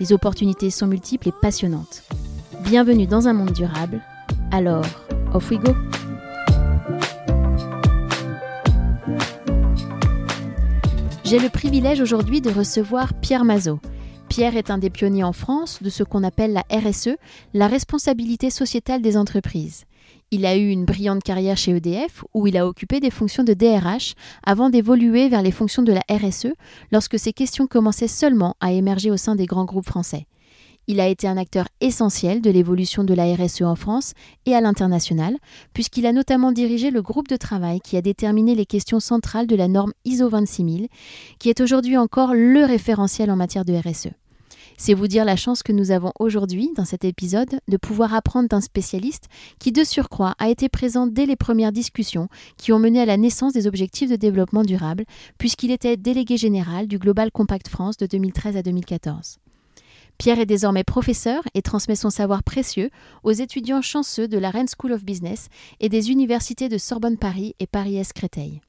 Les opportunités sont multiples et passionnantes. Bienvenue dans un monde durable. Alors, off we go J'ai le privilège aujourd'hui de recevoir Pierre Mazot. Pierre est un des pionniers en France de ce qu'on appelle la RSE, la responsabilité sociétale des entreprises. Il a eu une brillante carrière chez EDF où il a occupé des fonctions de DRH avant d'évoluer vers les fonctions de la RSE lorsque ces questions commençaient seulement à émerger au sein des grands groupes français. Il a été un acteur essentiel de l'évolution de la RSE en France et à l'international, puisqu'il a notamment dirigé le groupe de travail qui a déterminé les questions centrales de la norme ISO 26000, qui est aujourd'hui encore le référentiel en matière de RSE. C'est vous dire la chance que nous avons aujourd'hui, dans cet épisode, de pouvoir apprendre d'un spécialiste qui, de surcroît, a été présent dès les premières discussions qui ont mené à la naissance des objectifs de développement durable, puisqu'il était délégué général du Global Compact France de 2013 à 2014. Pierre est désormais professeur et transmet son savoir précieux aux étudiants chanceux de la Rennes School of Business et des universités de Sorbonne Paris et Paris-Est Créteil.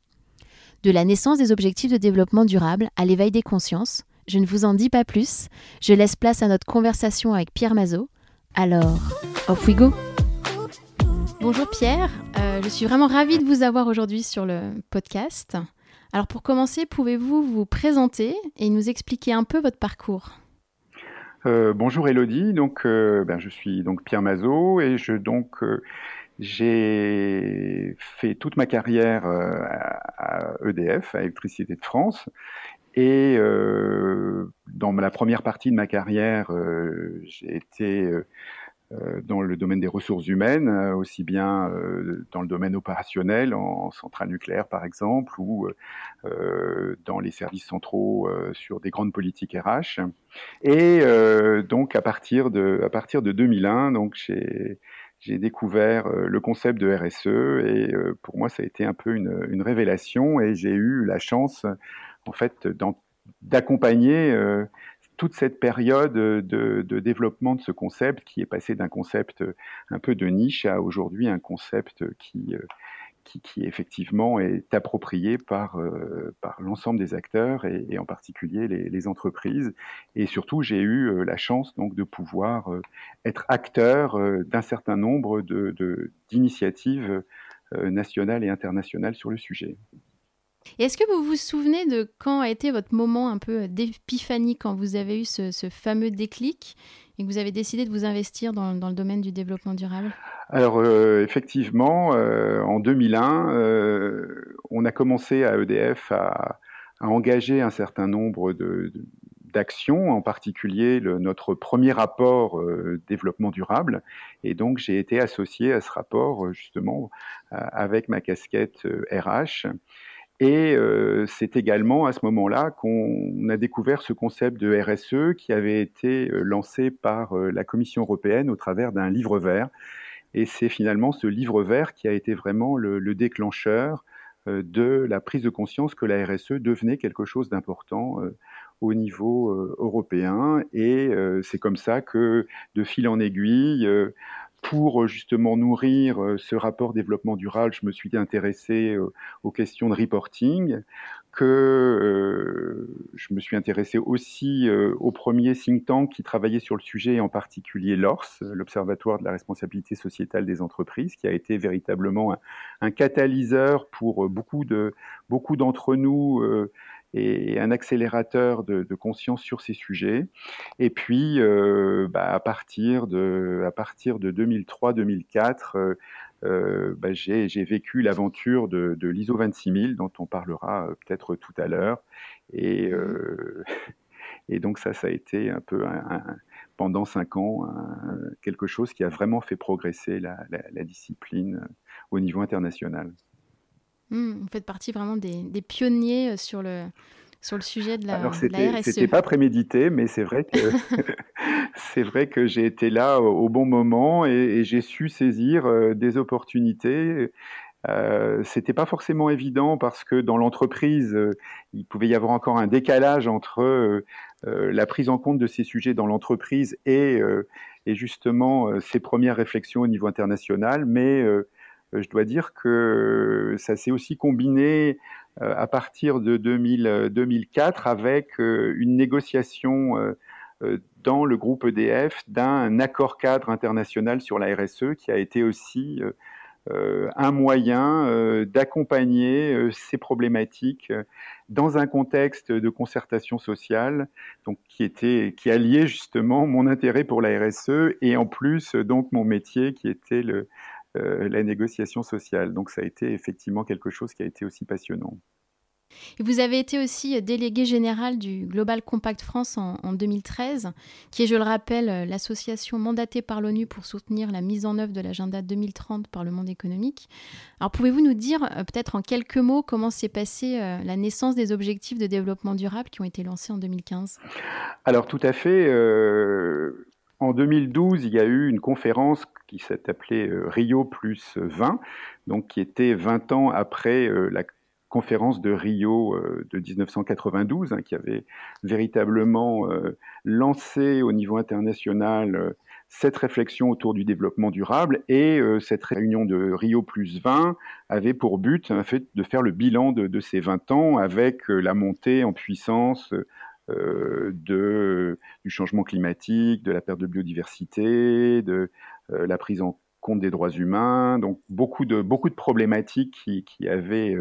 De la naissance des objectifs de développement durable à l'éveil des consciences, je ne vous en dis pas plus. Je laisse place à notre conversation avec Pierre Mazot. Alors, off we go Bonjour Pierre, euh, je suis vraiment ravie de vous avoir aujourd'hui sur le podcast. Alors pour commencer, pouvez-vous vous présenter et nous expliquer un peu votre parcours? Euh, Bonjour Elodie, donc euh, ben, je suis donc Pierre Mazot et je donc j'ai fait toute ma carrière à EDF, à Électricité de France, et euh, dans la première partie de ma carrière, euh, j'ai été euh, dans le domaine des ressources humaines, aussi bien dans le domaine opérationnel, en centrale nucléaire par exemple, ou dans les services centraux sur des grandes politiques RH. Et donc à partir de, à partir de 2001, donc j'ai j'ai découvert le concept de RSE et pour moi ça a été un peu une, une révélation et j'ai eu la chance en fait, d'accompagner euh, toute cette période de, développement de ce concept qui est passé d'un concept un peu de niche à aujourd'hui un concept qui, euh, qui, effectivement est approprié par, euh, par l'ensemble des acteurs et, en particulier les, entreprises. Et surtout, j'ai eu la chance donc de pouvoir être acteur d'un certain nombre d'initiatives de, nationales et internationales sur le sujet est-ce que vous vous souvenez de quand a été votre moment un peu d'épiphanie, quand vous avez eu ce, fameux déclic et que vous avez décidé de vous investir dans, le domaine du développement durable? Alors euh, effectivement, euh, en 2001, euh, on a commencé à EDF à, engager un certain nombre d'actions, en particulier notre premier rapport développement durable. Et donc j'ai été associé à ce rapport justement avec ma casquette RH. Et euh, c'est également à ce moment-là qu'on a découvert ce concept de RSE qui avait été euh, lancé par euh, la Commission européenne au travers d'un livre vert. Et c'est finalement ce livre vert qui a été vraiment le, le, déclencheur de la prise de conscience que la RSE devenait quelque chose d'important au niveau européen. Et c'est comme ça que, de fil en aiguille, pour euh, justement nourrir euh, ce rapport développement durable, je me suis intéressé euh, aux questions de reporting, que je me suis intéressé aussi au premier think tank qui travaillait sur le sujet, en particulier l'ORS, l'Observatoire de la responsabilité sociétale des entreprises, qui a été véritablement un, catalyseur pour beaucoup de beaucoup d'entre nous et un accélérateur de, conscience sur ces sujets. Et puis, euh, bah, à partir de, à partir de 2003-2004, euh, euh, bah, j'ai vécu l'aventure de, l'ISO 26000, dont on parlera peut-être tout à l'heure. Et, et donc ça, ça a été un peu pendant cinq ans quelque chose qui a vraiment fait progresser la, la discipline au niveau international. Hmm, vous faites partie vraiment des, pionniers euh, sur le, sur le sujet de la, Alors, RSE. C'était pas prémédité, mais c'est vrai que c'est vrai que j'ai été là au, bon moment et, j'ai su saisir euh, des opportunités. Euh, c'était pas forcément évident parce que dans l'entreprise, euh, il pouvait y avoir encore un décalage entre euh, la prise en compte de ces sujets dans l'entreprise et, et, justement ces premières réflexions au niveau international. Mais je dois dire que ça s'est aussi combiné à partir de 2000, 2004 avec une négociation dans le groupe EDF d'un accord cadre international sur la RSE qui a été aussi euh, un moyen euh, d'accompagner euh, ces problématiques dans un contexte de concertation sociale, donc qui était qui alliait justement mon intérêt pour la RSE et en plus donc mon métier qui était le, la négociation sociale. Donc ça a été effectivement quelque chose qui a été aussi passionnant vous avez été aussi délégué général du Global Compact France en, 2013, qui est, je le rappelle, l'association mandatée par l'ONU pour soutenir la mise en œuvre de l'agenda 2030 par le monde économique. Alors pouvez-vous nous dire, euh, peut-être en quelques mots, comment s'est passée euh, la naissance des objectifs de développement durable qui ont été lancés en 2015 Alors tout à fait. Euh, en 2012, il y a eu une conférence qui s'est appelée Rio plus 20, donc qui était 20 ans après la conférence de Rio euh, de 1992, hein, qui avait véritablement euh, lancé au niveau international euh, cette réflexion autour du développement durable. Et cette réunion de Rio plus 20 avait pour but de faire le bilan de, ces 20 ans avec la montée en puissance du changement climatique, de la perte de biodiversité, de la prise en compte des droits humains, donc beaucoup de, beaucoup de problématiques qui, qui avaient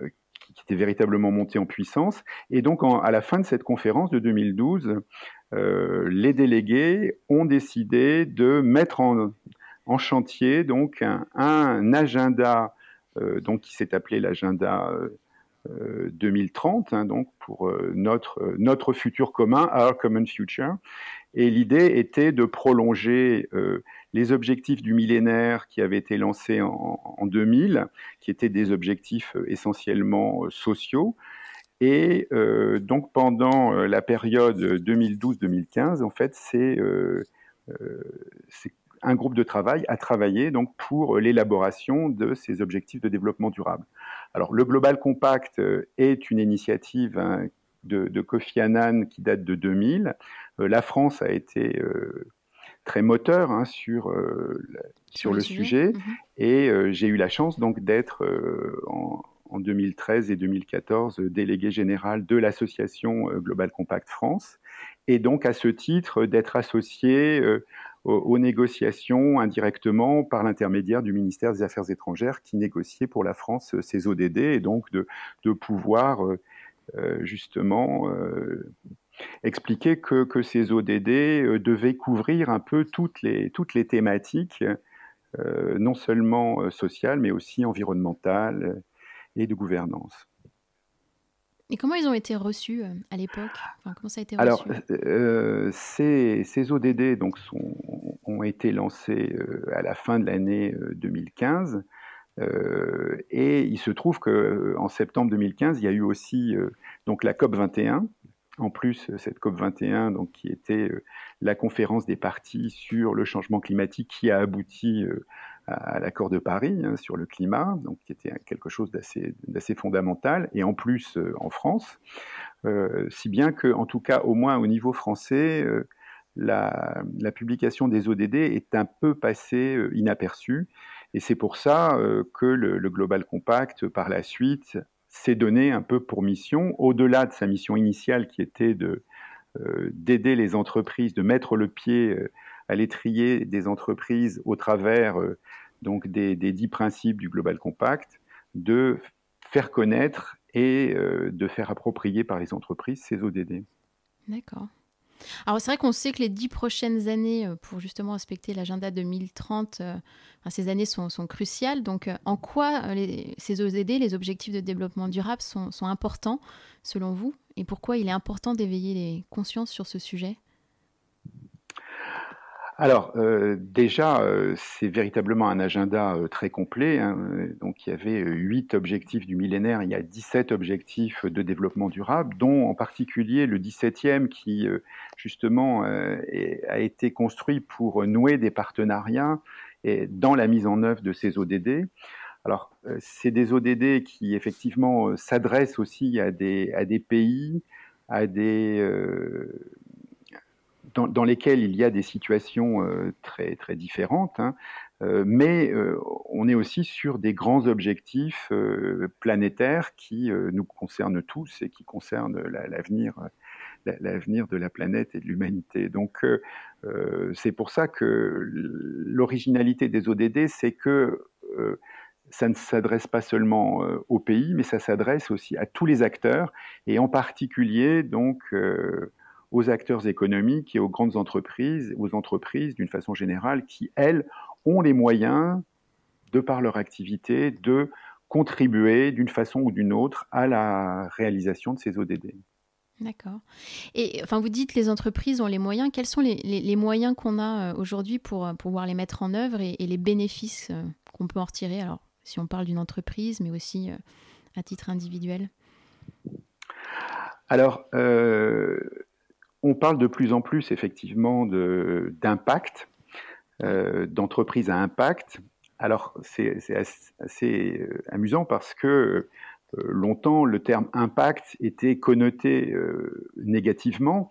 euh, qui était véritablement monté en puissance. Et donc, à la fin de cette conférence de 2012, euh, les délégués ont décidé de mettre en, chantier donc un, agenda euh, donc qui s'est appelé l'agenda 2030, hein, donc pour notre notre futur commun, our common future. Et l'idée était de prolonger les objectifs du millénaire qui avaient été lancés en, 2000, qui étaient des objectifs euh, essentiellement euh, sociaux. Et euh, donc pendant la période 2012-2015, en fait, c'est un groupe de travail à travailler donc pour l'élaboration de ces objectifs de développement durable. Alors le Global Compact est une initiative hein, de, de, Kofi Annan qui date de 2000. la France a été très moteur hein, sur, euh, sur, le, sujet. Mhm. Et euh, j'ai eu la chance donc d'être euh, en, en, 2013 et 2014 délégué général de l'association Global Compact France. Et donc à ce titre d'être associé aux, négociations indirectement par l'intermédiaire du ministère des Affaires étrangères qui négociait pour la France ses ODD et donc de, de pouvoir justement expliquer que, que ces ODD euh, devaient couvrir un peu toutes les, toutes les thématiques, euh, non seulement euh, sociales, mais aussi environnementales et de gouvernance. Et comment ils ont été reçus à l'époque? Comment ça a été Alors, ces, ces, ODD donc, sont, ont été lancés à la fin de l'année 2015. Et il se trouve qu'en septembre 2015, il y a eu aussi donc la COP 21 en plus, euh, cette COP21, donc, qui était euh, la conférence des partis sur le changement climatique qui a abouti euh, à, l'accord de Paris hein, sur le climat, donc qui était quelque chose d'assez fondamental, et en plus en France, si bien que, en tout cas, au moins au niveau français, la, publication des ODD est un peu passée inaperçue, et c'est pour ça que le Global Compact, par la suite, s'est donné un peu pour mission, au-delà de sa mission initiale qui était euh, d'aider les entreprises, de mettre le pied euh, à l'étrier des entreprises au travers euh, donc des, des, dix principes du Global Compact, de faire connaître et de faire approprier par les entreprises ces ODD. D'accord. Alors c'est vrai qu'on sait que les dix prochaines années, euh, pour justement respecter l'agenda 2030, euh, ces années sont, cruciales. Donc euh, en quoi ces ODD, les objectifs de développement durable, sont, importants selon vous? Et pourquoi il est important d'éveiller les consciences sur ce sujet? Alors euh, déjà, euh, c'est véritablement un agenda euh, très complet. Hein. Donc il y avait huit objectifs du millénaire, il y a 17 objectifs de développement durable, dont en particulier le 17e qui justement a été construit pour nouer des partenariats et dans la mise en œuvre de ces ODD. Alors c'est des ODD qui effectivement s'adressent aussi à des, à des pays, à des dans, lesquels il y a des situations euh, très, très différentes, hein, euh, mais euh, on est aussi sur des grands objectifs planétaires qui nous concernent tous et qui concernent l'avenir. l'avenir de la planète et de l'humanité. Donc, c'est pour ça que l'originalité des ODD, c'est que ça ne s'adresse pas seulement au pays, mais ça s'adresse aussi à tous les acteurs, et en particulier donc aux acteurs économiques et aux grandes entreprises, aux entreprises d'une façon générale, qui, elles, ont les moyens, de par leur activité, de contribuer d'une façon ou d'une autre à la réalisation de ces ODD. D'accord. Et enfin, vous dites les entreprises ont les moyens. Quels sont les, moyens qu'on a euh, aujourd'hui pour euh, pouvoir les mettre en œuvre et, les bénéfices euh, qu'on peut en retirer? Alors, si on parle d'une entreprise, mais aussi à titre individuel. Alors, on parle de plus en plus effectivement d'impact, euh, d'entreprise à impact. Alors c'est assez, euh, amusant parce que euh, longtemps le terme impact était connoté négativement.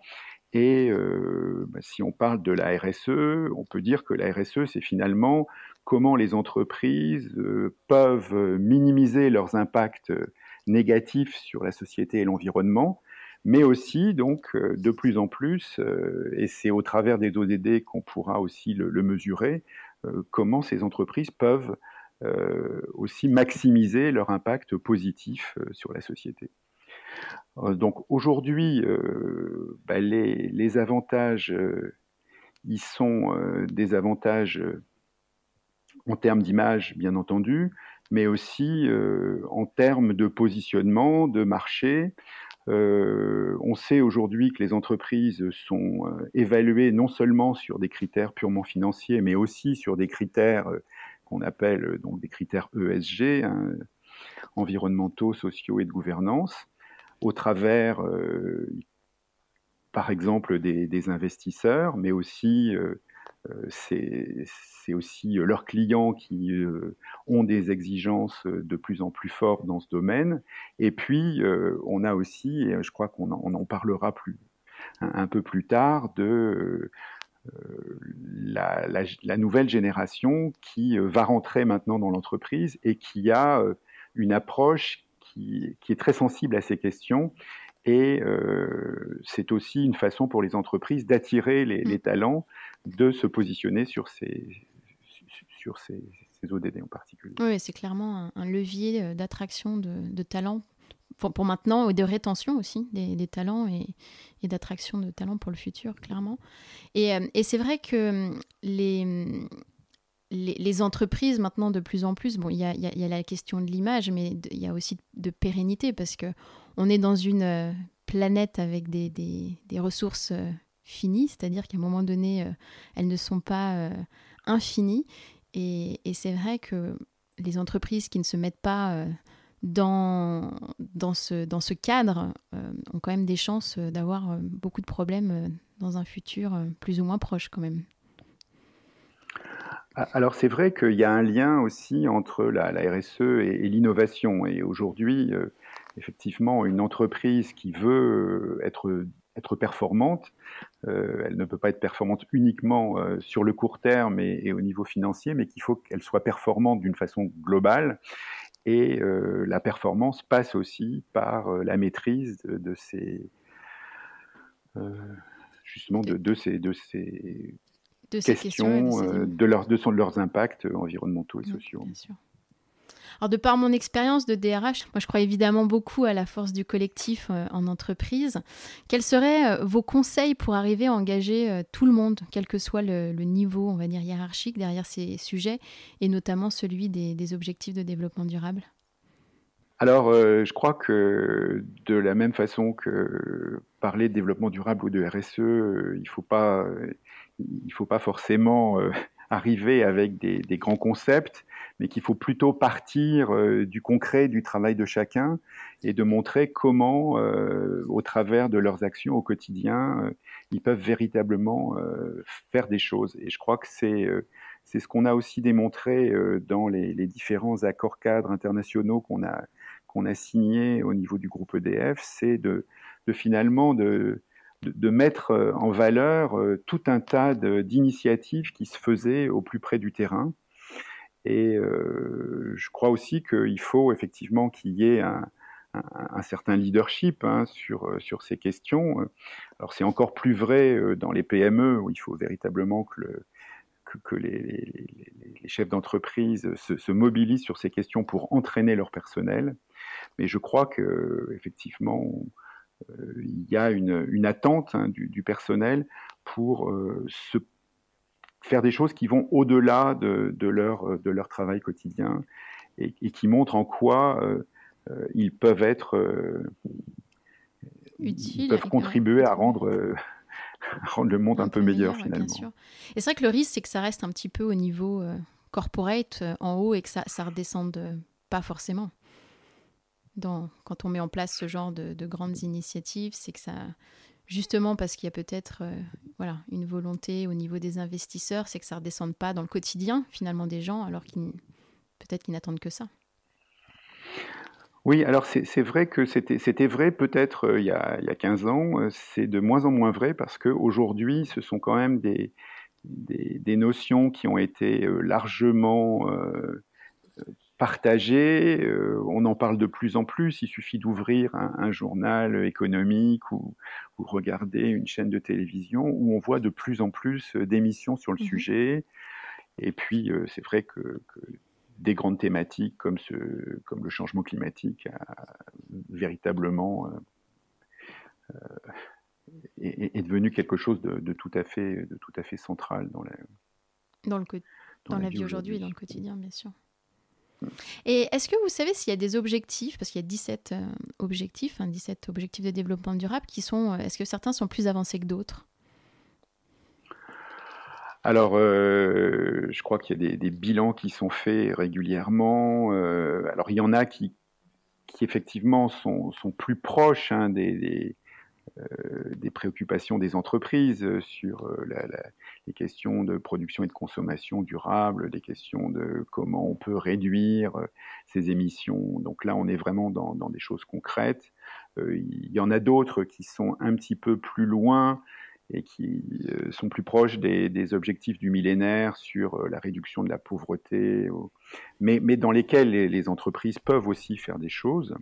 Et bah, si on parle de la RSE, on peut dire que la RSE, c'est finalement comment les entreprises peuvent minimiser leurs impacts négatifs sur la société et l'environnement mais aussi donc euh, de plus en plus, euh, et c'est au travers des ODD qu'on pourra aussi le, mesurer, euh, comment ces entreprises peuvent aussi maximiser leur impact positif sur la société. Donc aujourd'hui, bah, les, les, avantages, ils sont des avantages en termes d'image, bien entendu, mais aussi en termes de positionnement, de marché, euh, on sait aujourd'hui que les entreprises sont euh, évaluées non seulement sur des critères purement financiers, mais aussi sur des critères euh, qu'on appelle donc des critères ESG, hein, environnementaux, sociaux et de gouvernance, au travers, par exemple, des, investisseurs, mais aussi c'est aussi euh, leurs clients qui euh, ont des exigences de plus en plus fortes dans ce domaine. Et puis, on a aussi, et je crois qu'on en, parlera plus, un, peu plus tard, de la, nouvelle génération qui va rentrer maintenant dans l'entreprise et qui a une approche qui, est très sensible à ces questions. Et c'est aussi une façon pour les entreprises d'attirer les, les, talents de se positionner sur ces, sur ces, ODD en particulier. Oui, c'est clairement un, levier euh, d'attraction de, talents pour, maintenant et de rétention aussi des, talents et, d'attraction de talents pour le futur, clairement. Et, euh, c'est vrai que hum, les, hum, les, entreprises maintenant de plus en plus, bon, il y a, la question de l'image, mais il y a aussi de pérennité parce que on est dans une euh, planète avec des, des ressources finies, c'est-à-dire qu'à un moment donné, euh, elles ne sont pas euh, infinies. Et, c'est vrai que les entreprises qui ne se mettent pas euh, dans, dans, ce, dans ce cadre ont quand même des chances d'avoir beaucoup de problèmes dans un futur plus ou moins proche quand même. Alors c'est vrai qu'il y a un lien aussi entre la, RSE et, l'innovation. Et aujourd'hui, effectivement, une entreprise qui veut être être performante. Euh, elle ne peut pas être performante uniquement euh, sur le court terme et, au niveau financier, mais qu'il faut qu'elle soit performante d'une façon globale. Et euh, la performance passe aussi par la maîtrise de, ces justement de, ces de ces questions, de, leurs de, leurs impacts environnementaux et sociaux. Alors, de par mon expérience de DRH, moi je crois évidemment beaucoup à la force du collectif euh, en entreprise. Quels seraient euh, vos conseils pour arriver à engager euh, tout le monde, quel que soit le, niveau, on va dire, hiérarchique derrière ces sujets, et notamment celui des, objectifs de développement durable? Alors, je crois que de la même façon que parler de développement durable ou de RSE, il ne faut pas il ne faut pas forcément arriver avec des, grands concepts, mais qu'il faut plutôt partir euh, du concret du travail de chacun et de montrer comment, euh, au travers de leurs actions au quotidien, euh, ils peuvent véritablement faire des choses. Et je crois que c'est c'est ce qu'on a aussi démontré dans les, différents accords cadres internationaux qu'on a qu'on a signés au niveau du groupe EDF, c'est de, de finalement de de, mettre en valeur tout un tas d'initiatives qui se faisaient au plus près du terrain. Et euh, je crois aussi qu'il faut effectivement qu'il y ait un, certain leadership hein, sur, sur ces questions. Alors c'est encore plus vrai dans les PME où il faut véritablement que, le, que, les, chefs d'entreprise se, se, mobilisent sur ces questions pour entraîner leur personnel. Mais je crois que effectivement euh, il y a une, attente hein, du, personnel pour euh, se faire des choses qui vont au-delà de, leur, de leur travail quotidien et, qui montrent en quoi euh, ils peuvent être utiles, peuvent contribuer à rendre, rendre le monde un, peu, meilleur, finalement. Et c'est vrai que le risque, c'est que ça reste un petit peu au niveau corporate en haut et que ça, ça redescende pas forcément. Quand on met en place ce genre de, grandes initiatives, c'est que ça, justement parce qu'il y a peut-être euh, voilà, une volonté au niveau des investisseurs, c'est que ça ne redescende pas dans le quotidien finalement des gens, alors qu'ils peut-être qu'ils n'attendent que ça. Oui, alors c'est vrai que c'était vrai peut-être euh, il, y a, il y a 15 ans, euh, c'est de moins en moins vrai parce qu'aujourd'hui, ce sont quand même des, notions qui ont été largement partagé. Euh, on en parle de plus en plus. Il suffit d'ouvrir un, journal économique ou, regarder une chaîne de télévision où on voit de plus en plus euh, d'émissions sur le mmh sujet. Et puis, euh, c'est vrai que, des grandes thématiques comme, ce, comme le changement climatique véritablement est, devenu quelque chose de, tout à fait, de tout à fait central dans la, dans le, dans, la, vie aujourd'hui et dans le quotidien, bien sûr. Et est-ce que vous savez s'il y a des objectifs, parce qu'il y a 17 euh, objectifs, 17 hein, objectifs de développement durable, qui sont, euh, est-ce que certains sont plus avancés que d'autres? Alors, euh, je crois qu'il y a des, bilans qui sont faits régulièrement. alors, il y en a qui, qui effectivement sont, sont plus proches hein, des, des préoccupations des entreprises euh, sur euh, les questions de production et de consommation durable, des questions de comment on peut réduire ces émissions. Donc là, on est vraiment dans, des choses concrètes. il y en a d'autres qui sont un petit peu plus loin et qui sont plus proches des, objectifs du millénaire sur la réduction de la pauvreté, mais, dans lesquels les, entreprises peuvent aussi faire des choses.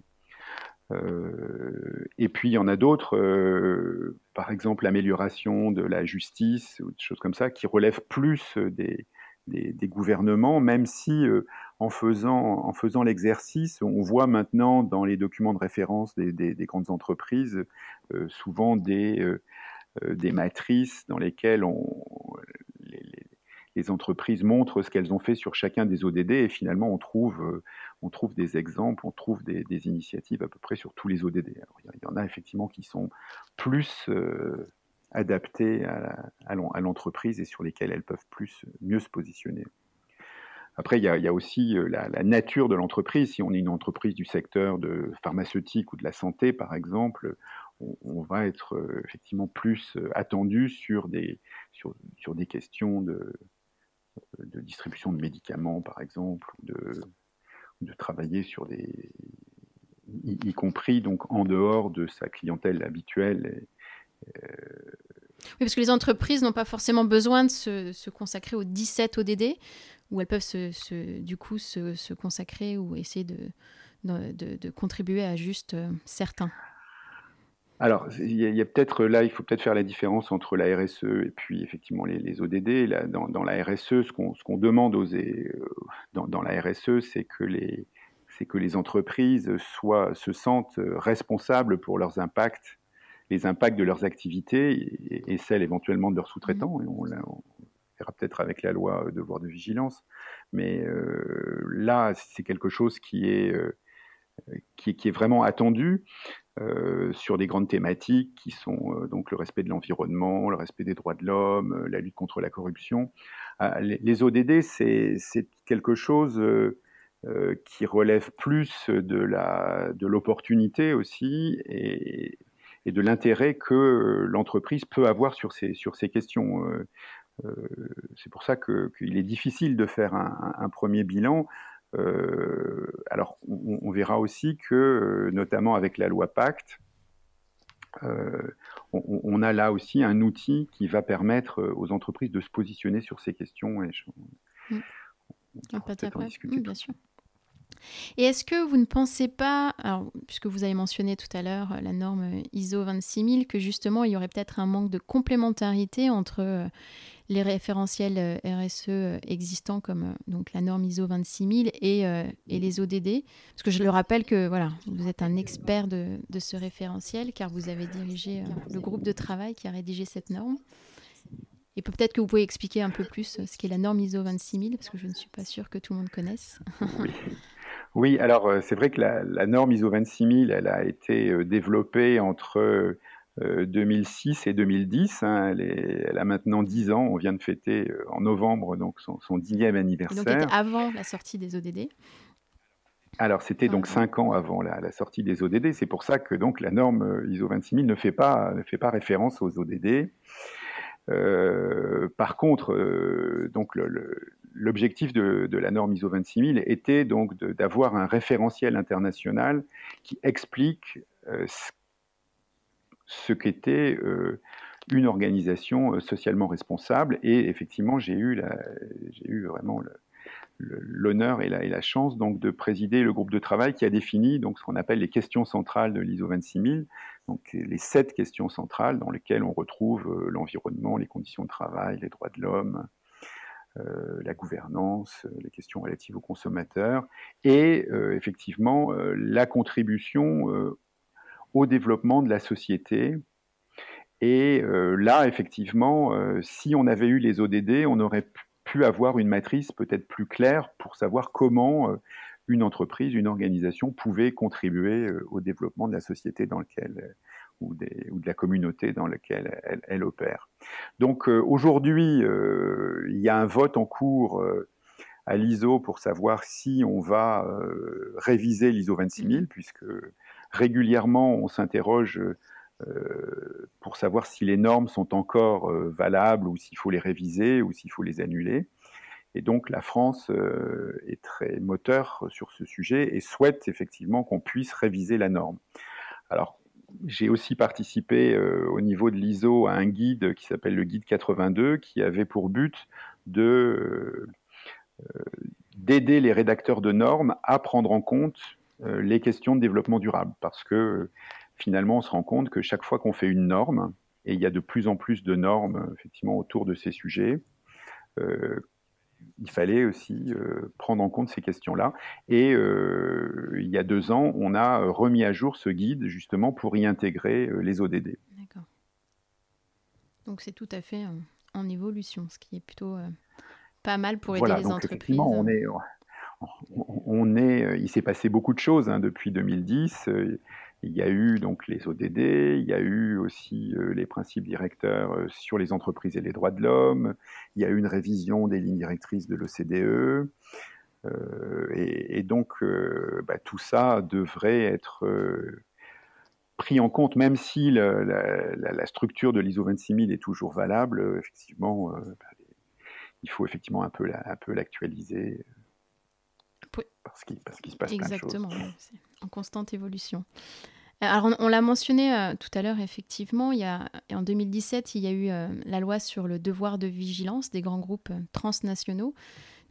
Euh, et puis il y en a d'autres, euh, par exemple l'amélioration de la justice ou des choses comme ça, qui relèvent plus des, des, gouvernements, même si euh, en faisant, en faisant l'exercice, on voit maintenant dans les documents de référence des, des grandes entreprises souvent des, des matrices dans lesquelles on, les entreprises montrent ce qu'elles ont fait sur chacun des ODD et finalement on trouve, euh, on trouve des exemples, on trouve des, initiatives à peu près sur tous les ODD. il y en a effectivement qui sont plus euh, adaptés à, l'entreprise et sur lesquels elles peuvent plus mieux se positionner. Après, il y a, aussi euh, la, nature de l'entreprise. Si on est une entreprise du secteur de pharmaceutique ou de la santé, par exemple, on, va être effectivement plus attendu sur des, sur des questions de, de distribution de médicaments, par exemple, ou de, de travailler sur des, y, compris donc en dehors de sa clientèle habituelle. Euh, oui, parce que les entreprises n'ont pas forcément besoin de se, consacrer aux 17 ODD, où elles peuvent se, du coup se, consacrer ou essayer de, de, de, contribuer à juste euh, certains. Alors, il y a, peut-être là, il faut peut-être faire la différence entre la RSE et puis effectivement les, ODD. Là, dans, la RSE, ce qu'on demande aux, euh, dans, la RSE, c'est que les c'est que les entreprises soient, se sentent responsables pour leurs impacts, les impacts de leurs activités et, celles éventuellement de leurs sous-traitants. Mmh. on, verra peut-être avec la loi devoir de vigilance. Mais euh, là, c'est quelque chose qui est, euh, qui, qui, est vraiment attendu. Sur des grandes thématiques qui sont donc le respect de l'environnement, le respect des droits de l'homme, la lutte contre la corruption. les, ODD, c'est quelque chose qui relève plus de l'opportunité aussi et, de l'intérêt que l'entreprise peut avoir sur ces questions. c'est pour ça qu'il est difficile de faire un premier bilan. Euh, alors, on, verra aussi que, euh, notamment avec la loi Pacte, euh, on, a là aussi un outil qui va permettre aux entreprises de se positionner sur ces questions. Et je, bien sûr. Et est-ce que vous ne pensez pas, puisque vous avez mentionné tout à l'heure la norme ISO 26000, que justement il y aurait peut-être un manque de complémentarité entre les référentiels euh, RSE euh, existants comme euh, donc la norme ISO 26000 et, les ODD Parce que je le rappelle que voilà, vous êtes un expert de, ce référentiel car vous avez dirigé le groupe de travail qui a rédigé cette norme. Et peut-être que vous pouvez expliquer un peu plus ce qu'est la norme ISO 26000 parce que je ne suis pas sûre que tout le monde connaisse. Alors c'est vrai que la, la, norme ISO 26000, elle a été développée entre 2006 euh, et 2010. Hein, elle, a maintenant 10 ans. On vient de fêter euh, en novembre donc son, son dixième anniversaire. Donc avant la sortie des ODD. Alors c'était donc 5 ans avant la, sortie des ODD. C'est pour ça que donc la norme euh, ISO 26000 ne fait pas ne fait pas référence aux ODD. Par contre, donc l'objectif de, la norme ISO 26000 était donc d'avoir un référentiel international qui explique ce ce qu'était euh, une organisation euh, socialement responsable. Et effectivement, j'ai eu, vraiment l'honneur et la, chance donc de présider le groupe de travail qui a défini ce qu'on appelle les questions centrales de l'ISO 26000, donc les sept questions centrales dans lesquelles on retrouve euh, l'environnement, les conditions de travail, les droits de l'homme, la gouvernance, les questions relatives aux consommateurs et effectivement la contribution au développement de la société. Et euh, là, effectivement, euh, si on avait eu les ODD, on aurait pu avoir une matrice peut-être plus claire pour savoir comment euh, une entreprise, une organisation pouvait contribuer au développement de la société dans laquelle ou, des, ou, de la communauté dans laquelle elle, elle opère. Donc aujourd'hui, il y a un vote en cours à l'ISO pour savoir si on va réviser l'ISO 26000, puisque régulièrement, on s'interroge euh, pour savoir si les normes sont encore euh, valables ou s'il faut les réviser ou s'il faut les annuler. Et donc la France euh, est très moteur sur ce sujet et souhaite effectivement qu'on puisse réviser la norme. Alors j'ai aussi participé au niveau de l'ISO à un guide qui s'appelle le guide 82 qui avait pour but de d'aider les rédacteurs de normes à prendre en compte euh, les questions de développement durable. Parce que finalement, on se rend compte que chaque fois qu'on fait une norme, et il y a de plus en plus de normes effectivement autour de ces sujets, euh, il fallait aussi euh, prendre en compte ces questions-là. Et il y a deux ans, on a remis à jour ce guide justement pour y intégrer les ODD. D'accord. Donc c'est tout à fait en évolution, ce qui est plutôt pas mal pour aider les entreprises. Effectivement, on est, on est, euh, il s'est passé beaucoup de choses hein, depuis 2010. Euh, il y a eu donc les ODD, il y a eu aussi euh, les principes directeurs sur les entreprises et les droits de l'homme, il y a eu une révision des lignes directrices de l'OCDE. et, donc, bah, tout ça devrait être pris en compte, même si la, structure de l'ISO 26000 est toujours valable. effectivement, bah, il faut effectivement un peu l'actualiser parce qu'il se passe Exactement, plein de choses. c'est en constante évolution. Alors, on, l'a mentionné euh, tout à l'heure, effectivement, il y a, en 2017, il y a eu euh, la loi sur le devoir de vigilance des grands groupes euh, transnationaux.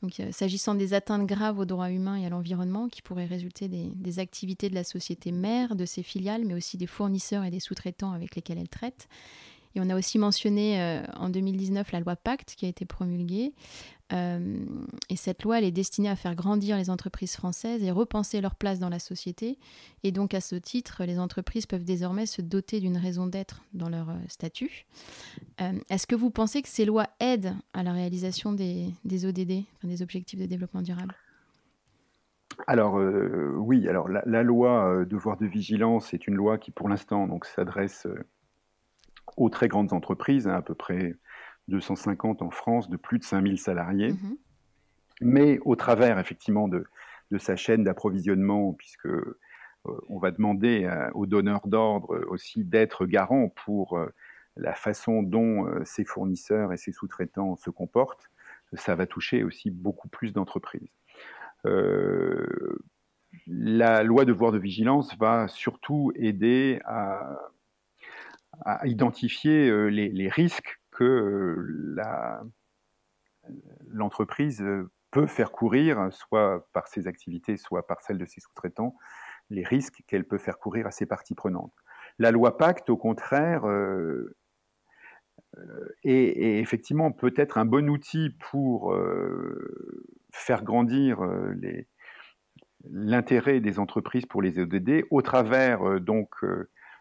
Donc, s'agissant des atteintes graves aux droits humains et à l'environnement qui pourraient résulter des, des, activités de la société mère, de ses filiales, mais aussi des fournisseurs et des sous-traitants avec lesquels elle traite. Et on a aussi mentionné en 2019 la loi Pacte qui a été promulguée. Euh, et cette loi, elle est destinée à faire grandir les entreprises françaises et repenser leur place dans la société. Et donc, à ce titre, les entreprises peuvent désormais se doter d'une raison d'être dans leur euh, statut. Est-ce que vous pensez que ces lois aident à la réalisation des, ODD, des objectifs de développement durable? Alors oui, alors la, loi devoir de vigilance est une loi qui pour l'instant donc s'adresse aux très grandes entreprises, hein, à peu près 250 en France, de plus de 5000 salariés. Mmh Mais au travers effectivement de, de sa chaîne d'approvisionnement, puisque on va demander aux donneurs d'ordre aussi d'être garants pour la façon dont ses fournisseurs et ses sous-traitants se comportent, ça va toucher aussi beaucoup plus d'entreprises. la loi de devoir de vigilance va surtout aider à, identifier les, risques que l'entreprise peut faire courir, soit par ses activités, soit par celles de ses sous-traitants, les risques qu'elle peut faire courir à ses parties prenantes. La loi Pacte, au contraire, euh, euh, est, effectivement peut-être un bon outil pour euh, faire grandir l'intérêt des entreprises pour les ODD au travers donc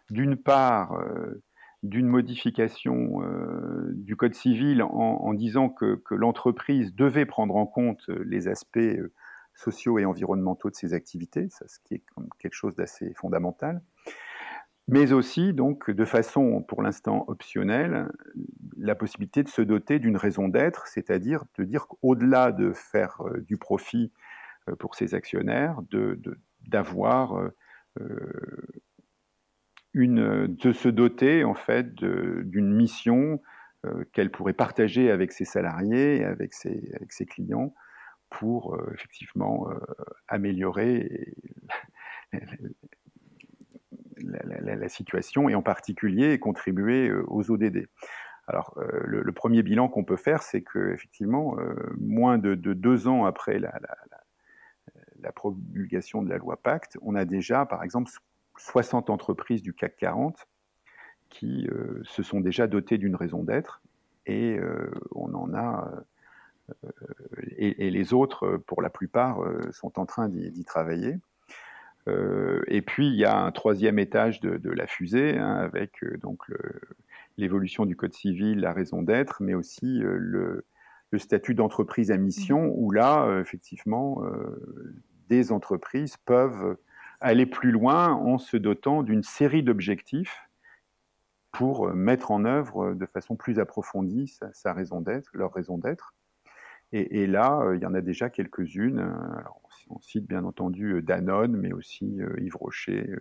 d'une part d'une modification du Code civil en, disant que, l'entreprise devait prendre en compte les aspects sociaux et environnementaux de ses activités, ce qui est quelque chose d'assez fondamental, mais aussi donc de façon pour l'instant optionnelle la possibilité de se doter d'une raison d'être, c'est-à-dire de dire qu'au-delà de faire euh, du profit euh, pour ses actionnaires, d'avoir de, euh, une, de se doter en fait d'une mission qu'elle pourrait partager avec ses salariés, avec ses, avec ses clients, pour euh, effectivement euh, améliorer la, situation et en particulier contribuer euh, aux ODD. Alors, le, premier bilan qu'on peut faire, c'est que effectivement, moins de, deux ans après la, la, promulgation de la loi Pacte, on a déjà, par exemple, 60 entreprises du CAC 40 qui se sont déjà dotées d'une raison d'être, et on en a euh, et, les autres, euh, pour la plupart, euh, sont en train d'y travailler. et puis il y a un troisième étage de, la fusée hein, avec donc l'évolution du code civil, la raison d'être, mais aussi le, statut d'entreprise à mission, mmh. où là, effectivement, des entreprises peuvent aller plus loin en se dotant d'une série d'objectifs pour mettre en œuvre de façon plus approfondie sa raison d'être, leur raison d'être. Et, là, euh, il y en a déjà quelques-unes. Euh, on cite bien entendu euh, Danone, mais aussi Yves Rocher,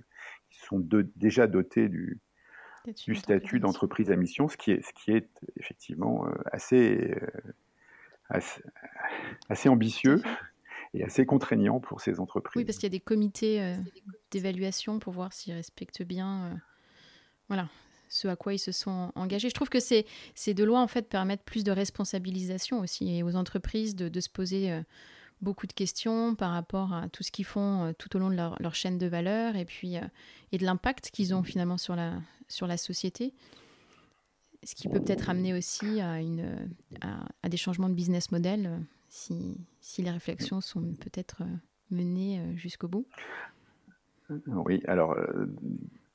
qui sont déjà dotés du, du statut d'entreprise à mission, ce qui est, ce qui est effectivement assez, assez, ambitieux et assez contraignant pour ces entreprises. Oui, parce qu'il y a des comités d'évaluation pour voir s'ils respectent bien voilà, ce à quoi ils se sont engagés. Je trouve que ces, ces deux lois en fait permettent plus de responsabilisation aussi et aux entreprises de, se poser euh, beaucoup de questions par rapport à tout ce qu'ils font euh, tout au long de leur, chaîne de valeur et puis euh, et de l'impact qu'ils ont finalement sur la, sur la société. Ce qui peut peut-être amener aussi à, une, à, des changements de business model si, les réflexions sont peut-être menées jusqu'au bout. Oui, alors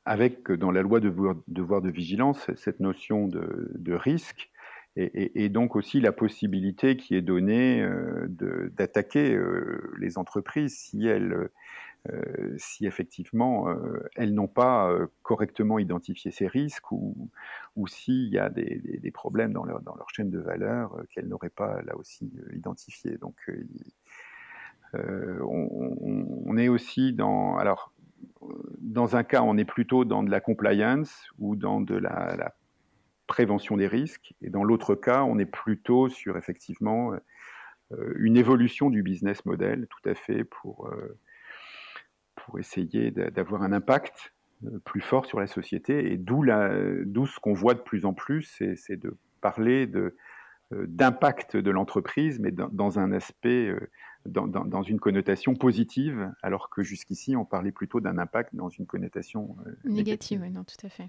avec dans la loi de devoir de vigilance cette notion de, risque et, donc aussi la possibilité qui est donnée euh, d'attaquer euh, les entreprises si elles euh, si effectivement elles n'ont pas correctement identifié ces risques ou, ou s'il y a des, problèmes dans leur, chaîne de valeur qu'elles n'auraient pas là aussi identifié. Donc on, est aussi dans alors dans un cas, on est plutôt dans de la compliance ou dans de la, prévention des risques, et dans l'autre cas, on est plutôt sur effectivement euh, une évolution du business model, tout à fait, pour, euh, pour essayer d'avoir un impact euh, plus fort sur la société, et d'où ce qu'on voit de plus en plus, c'est de parler de d'impact de l'entreprise, mais dans, un aspect dans, une connotation positive, alors que jusqu'ici, on parlait plutôt d'un impact dans une connotation euh, négative. négative. non, tout à fait.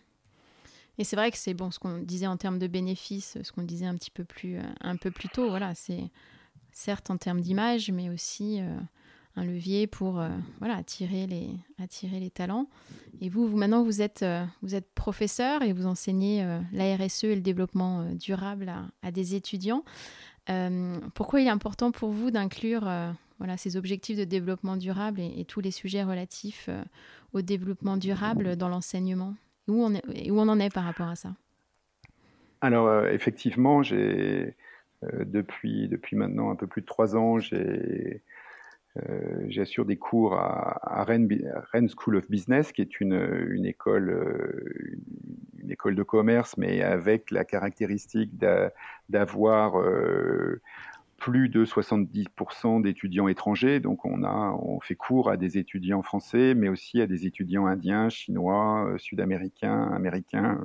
Et c'est vrai que c'est bon ce qu'on disait en termes de bénéfices, ce qu'on disait un petit peu plus, euh, un peu plus tôt. Voilà, c'est certes en termes d'image, mais aussi euh, un levier pour voilà attirer les attirer les talents. Et vous, vous maintenant vous êtes vous êtes professeur et vous enseignez la RSE et le développement durable à, des étudiants. Euh, pourquoi il est important pour vous d'inclure euh, voilà, ces objectifs de développement durable et, tous les sujets relatifs au développement durable dans l'enseignement? Où, on où on en est par rapport à ça? Alors, effectivement, j'ai depuis, depuis maintenant un peu plus de trois ans, j'ai euh, j'assure des cours à, Rennes, School of Business, qui est une, une école, euh, une école de commerce, mais avec la caractéristique d'avoir euh, plus de 70% d'étudiants étrangers. Donc on a, on fait cours à des étudiants français, mais aussi à des étudiants indiens, chinois, sud-américains, américains.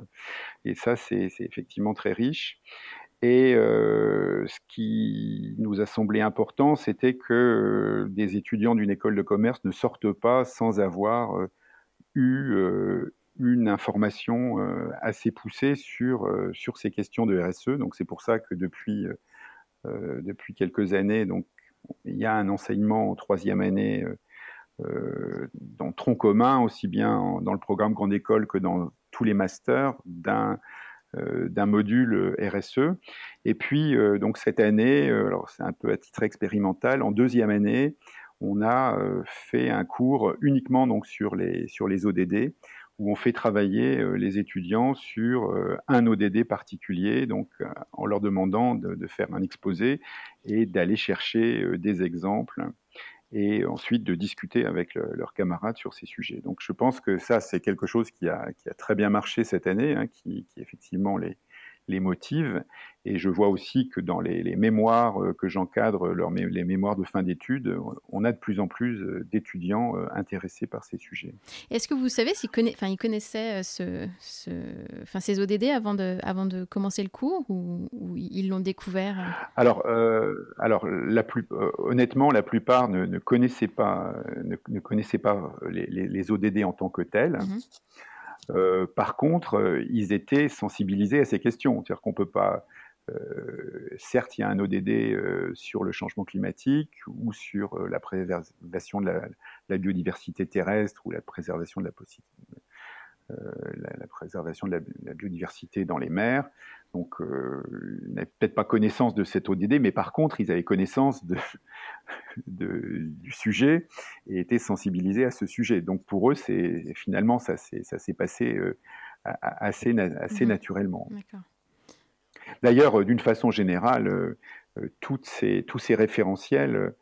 Et ça, c'est effectivement très riche. Et ce qui nous a semblé important, c'était que des étudiants d'une école de commerce ne sortent pas sans avoir eu une information assez poussée sur, sur ces questions de RSE. Donc c'est pour ça que depuis, depuis quelques années, donc, il y a un enseignement en troisième année dans tronc commun, aussi bien dans le programme grande école que dans tous les masters, d'un d'un module euh, RSE. Et puis, euh, donc cette année, alors c'est un peu à titre expérimental, en deuxième année, on a fait un cours uniquement donc sur les sur les ODD où on fait travailler les étudiants sur un ODD particulier, donc en leur demandant de, de faire un exposé et d'aller chercher des exemples et ensuite de discuter avec leurs camarades sur ces sujets. Donc je pense que ça, c'est quelque chose qui a, très bien marché cette année, hein, qui, qui, effectivement les, les motive. Et je vois aussi que dans les, mémoires euh, que j'encadre, les mémoires de fin d'études, on a de plus en plus euh, d'étudiants euh, intéressés par ces sujets. Est-ce que vous savez s'ils ils connaissaient ce, enfin, ces ODD avant de, avant de commencer le cours ou, ils l'ont découvert Alors, alors la plus, honnêtement, la plupart ne, connaissaient pas, ne, connaissaient pas les, ODD en tant que tels. Mm-hmm. Euh, par contre, euh, ils étaient sensibilisés à ces questions. C'est-à-dire qu'on peut pas. Euh, certes, il y a un ODD sur le changement climatique ou sur la préservation de la, biodiversité terrestre ou la préservation de la, la, préservation de la, biodiversité dans les mers. Donc, euh, ils n'avaient peut-être pas connaissance de cet ODD, mais par contre, ils avaient connaissance de, du sujet et étaient sensibilisés à ce sujet. Donc, pour eux, c'est finalement ça s'est passé euh, assez, assez naturellement. D'ailleurs, d'une façon générale, toutes ces, tous ces référentiels euh,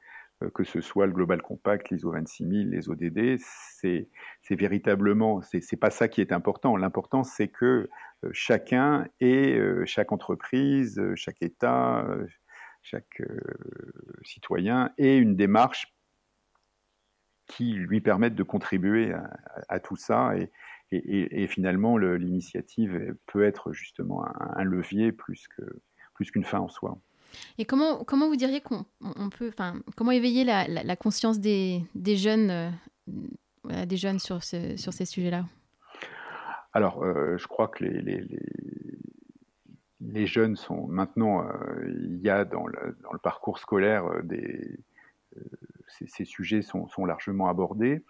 que ce soit le Global Compact, l'ISO 26000, les ODD, c'est véritablement, c'est pas ça qui est important. L'important, c'est que euh, chacun et euh, chaque entreprise, chaque État, chaque citoyen ait une démarche qui lui permette de contribuer à, tout ça et, finalement l'initiative peut être justement un, levier plus que plus qu'une fin en soi. Et comment, comment vous diriez qu'on on peut, enfin, comment éveiller la, conscience des, des jeunes, euh, des jeunes sur, ce, sur ces sujets-là? Alors, euh, je crois que les, les, les, jeunes sont maintenant, euh, il y a dans le, dans le parcours scolaire des ces, sujets sont, sont, largement abordés.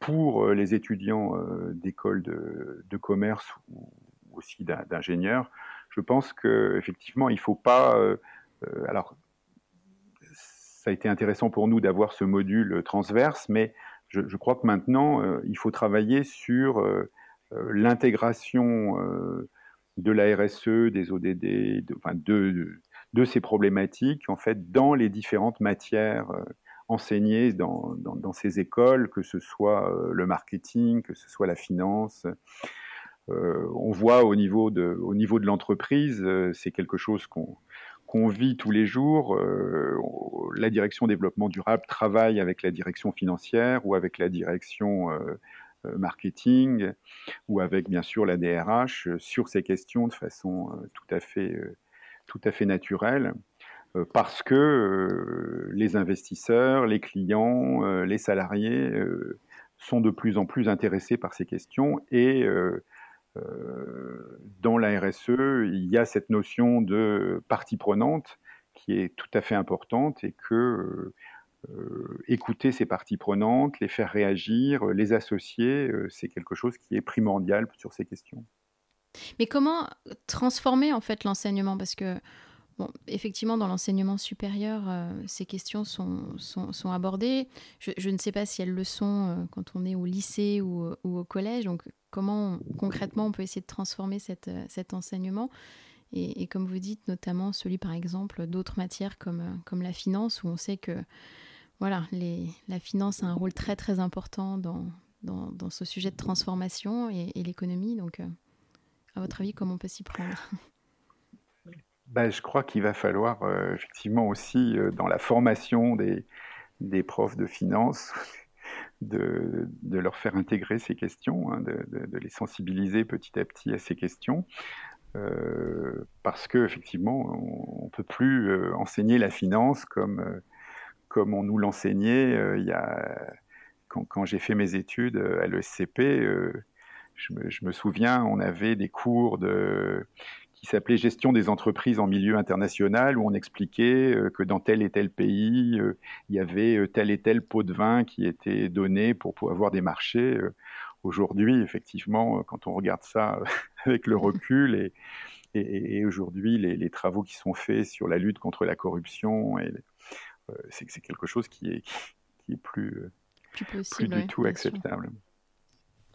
pour les étudiants d'écoles de, commerce ou aussi d'ingénieurs, je pense qu'effectivement, il ne faut pas. Euh, euh, alors, ça a été intéressant pour nous d'avoir ce module transverse, mais je, crois que maintenant, euh, il faut travailler sur l'intégration de la RSE, des ODD, de, enfin de, de, ces problématiques, en fait, dans les différentes matières enseignées dans, dans, ces écoles, que ce soit le marketing, que ce soit la finance, on voit au niveau de, au niveau de l'entreprise, euh, c'est quelque chose qu'on vit tous les jours. Euh, la direction développement durable travaille avec la direction financière ou avec la direction marketing ou avec bien sûr la DRH sur ces questions de façon tout à fait tout à fait naturelle parce que les investisseurs, les clients, les salariés sont de plus en plus intéressés par ces questions et euh, dans la RSE, il y a cette notion de partie prenante qui est tout à fait importante et que euh, écouter ces parties prenantes, les faire réagir, les associer, euh, c'est quelque chose qui est primordial sur ces questions. Mais comment transformer en fait l'enseignement? Parce que Effectivement, dans l'enseignement supérieur, ces questions sont, sont, abordées. Je, ne sais pas si elles le sont quand on est au lycée ou, au collège. Donc, comment concrètement on peut essayer de transformer cette, cet enseignement et, comme vous dites, notamment celui, par exemple, d'autres matières comme, comme la finance, où on sait que voilà, la finance a un rôle très très important dans, dans, ce sujet de transformation et, l'économie. Donc, euh, à votre avis, comment on peut s'y prendre? Ben, Je crois qu'il va falloir euh, effectivement aussi, euh, dans la formation des, des profs de finance, de, leur faire intégrer ces questions, hein, de, les sensibiliser petit à petit à ces questions. Euh, parce que effectivement, on, ne peut plus enseigner la finance comme comme on nous l'enseignait quand, j'ai fait mes études à l'ESCP. Je, me, souviens, on avait des cours de qui s'appelait Gestion des entreprises en milieu international, où on expliquait que dans tel et tel pays, il y avait tel et tel pot de vin qui était donné pour, avoir des marchés. Aujourd'hui, effectivement, quand on regarde ça avec le recul et, et, aujourd'hui, les, travaux qui sont faits sur la lutte contre la corruption, euh, c'est, quelque chose qui est, qui est plus, euh, plus, possible, du tout acceptable.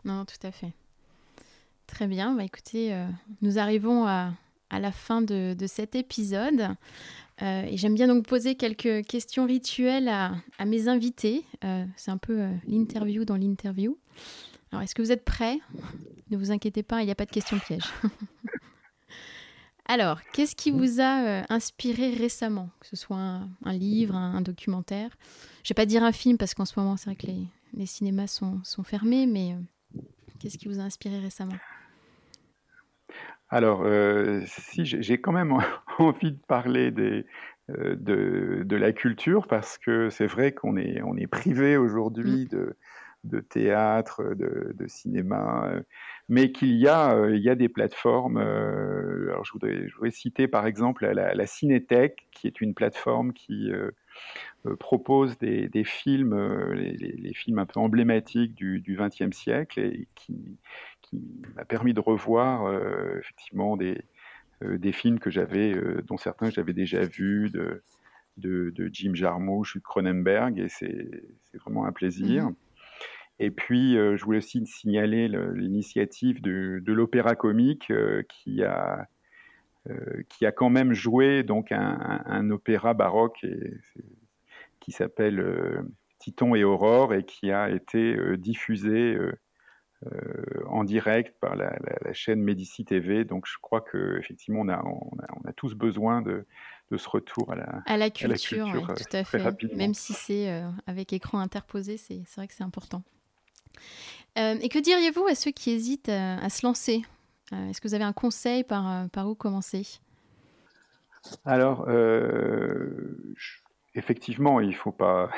Non, tout à fait. Très bien. Bah, écoutez, euh, nous arrivons à, à la fin de, de cet épisode. et j'aime bien donc poser quelques questions rituelles à, à mes invités. c'est un peu l'interview dans l'interview. Alors, est-ce que vous êtes prêts? Ne vous inquiétez pas, il n'y a pas de question piège. Alors, qu'est-ce qui vous a euh, inspiré récemment? Que ce soit un, livre, un, documentaire Je ne vais pas dire un film parce qu'en ce moment, c'est vrai que les, cinémas sont, fermés, mais euh, qu'est-ce qui vous a inspiré récemment? Alors, euh, si j'ai quand même envie de parler des, de, la culture parce que c'est vrai qu'on est, on est privé aujourd'hui mm. de, de théâtre, de, cinéma, euh, mais qu'il y a, euh, il y a des plateformes. Euh, alors je voudrais, je voudrais citer par exemple la, la, Cinétech, qui est une plateforme qui propose des, films, les, films un peu emblématiques du XXe siècle et qui, m'a permis de revoir effectivement des, des films que j'avais, dont certains j'avais déjà vus, de, de, Jim Jarmusch ou de Cronenberg, et c'est vraiment un plaisir. Mmh. Et puis, euh, je voulais aussi signaler l'initiative de, l'opéra comique euh, qui a euh, qui a quand même joué donc un, opéra baroque et, qui s'appelle Titon et Aurore et qui a été diffusé en direct par la, chaîne Médici TV. Donc, je crois que effectivement, on a, on a, tous besoin de, de, ce retour à la, à la culture, tout à fait. Même si c'est avec écran interposé, c'est vrai que c'est important. Euh, et que diriez-vous à ceux qui hésitent euh, à, se lancer? Euh, Est-ce que vous avez un conseil par, par où commencer? Alors, effectivement, il ne faut pas...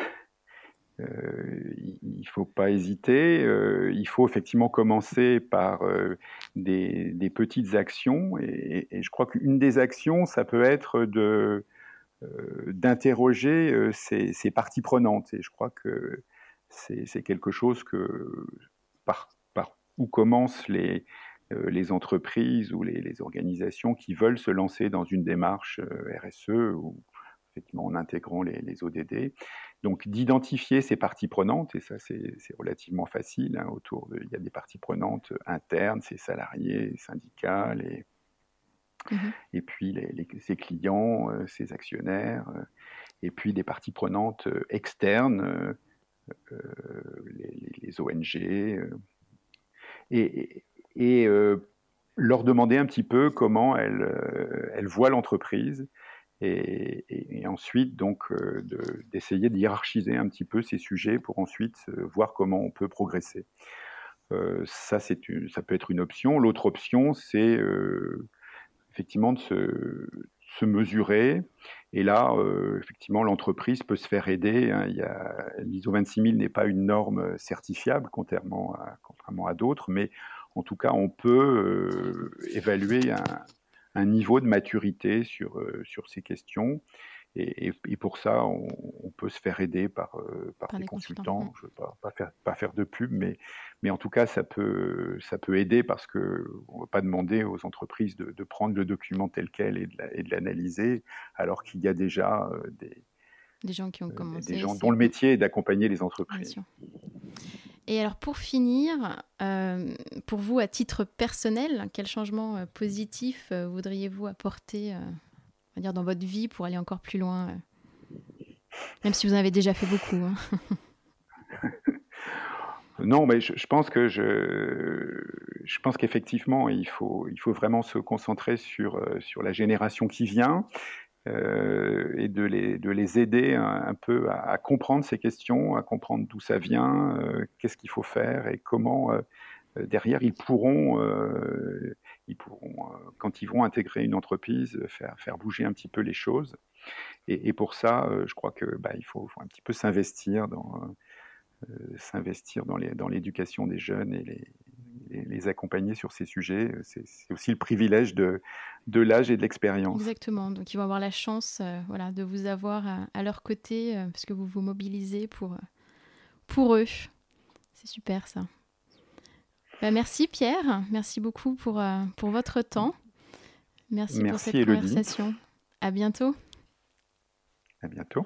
il faut pas hésiter. il faut effectivement commencer par des, des, petites actions. Et, je crois qu'une des actions, ça peut être d'interroger ces, parties prenantes. Et je crois que c'est quelque chose que par, où commencent les, euh, entreprises ou les, organisations qui veulent se lancer dans une démarche euh, RSE ou effectivement en intégrant les ODD. Donc d'identifier ces parties prenantes, et ça c'est relativement facile, hein, autour de, il y a des parties prenantes internes, ces salariés, syndicats, les, mmh et puis les, les, ses clients, euh, ses actionnaires, et puis des parties prenantes externes, euh, les, les, ONG, euh, et, et euh, leur demander un petit peu comment elles, elles voient l'entreprise. Et, ensuite donc d'essayer de, un petit peu ces sujets pour ensuite voir comment on peut progresser. Euh, ça, c'est ça peut être une option. L'autre option, c'est euh, effectivement de se, mesurer. Et là, euh, effectivement, l'entreprise peut se faire aider. Hein. L'ISO 26000 n'est pas une norme certifiable, contrairement à, contrairement à d'autres, mais en tout cas, on peut euh, évaluer un, un, niveau de maturité sur, euh, sur ces questions. Et, pour ça, on, peut se faire aider par, par, des consultants. Je ne veux pas, faire, pas faire de pub, mais, mais en tout cas, ça peut, ça peut aider parce qu'on ne va pas demander aux entreprises de, de, prendre le document tel quel et de l'analyser, alors qu'il y a déjà des, des gens qui ont commencé. Des gens dont le métier est d'accompagner les entreprises. Et alors pour finir, euh, pour vous à titre personnel, quel changement euh, positif euh, voudriez-vous apporter on dire, dans votre vie pour aller encore plus loin Même si vous en avez déjà fait beaucoup. Hein. non, mais je, pense que je pense qu'effectivement, il faut, il faut vraiment se concentrer sur, sur la génération qui vient euh, et de les, de les aider un, peu à, comprendre ces questions, à comprendre d'où ça vient, euh, qu'est-ce qu'il faut faire et comment euh, derrière ils pourront, ils pourront quand ils vont intégrer une entreprise, faire, faire bouger un petit peu les choses. Et, pour ça, je crois que bah, il faut, un petit peu s'investir dans s'investir dans l'éducation des jeunes et les, les, accompagner sur ces sujets. C'est aussi le privilège de, de l'âge et de l'expérience. Exactement. Donc, ils vont avoir la chance euh, voilà, de vous avoir à, leur côté, euh, parce que vous vous mobilisez pour, euh, pour eux. C'est super ça. Bah, merci Pierre. Merci beaucoup pour, pour votre temps. Merci, pour cette conversation. À bientôt. À bientôt.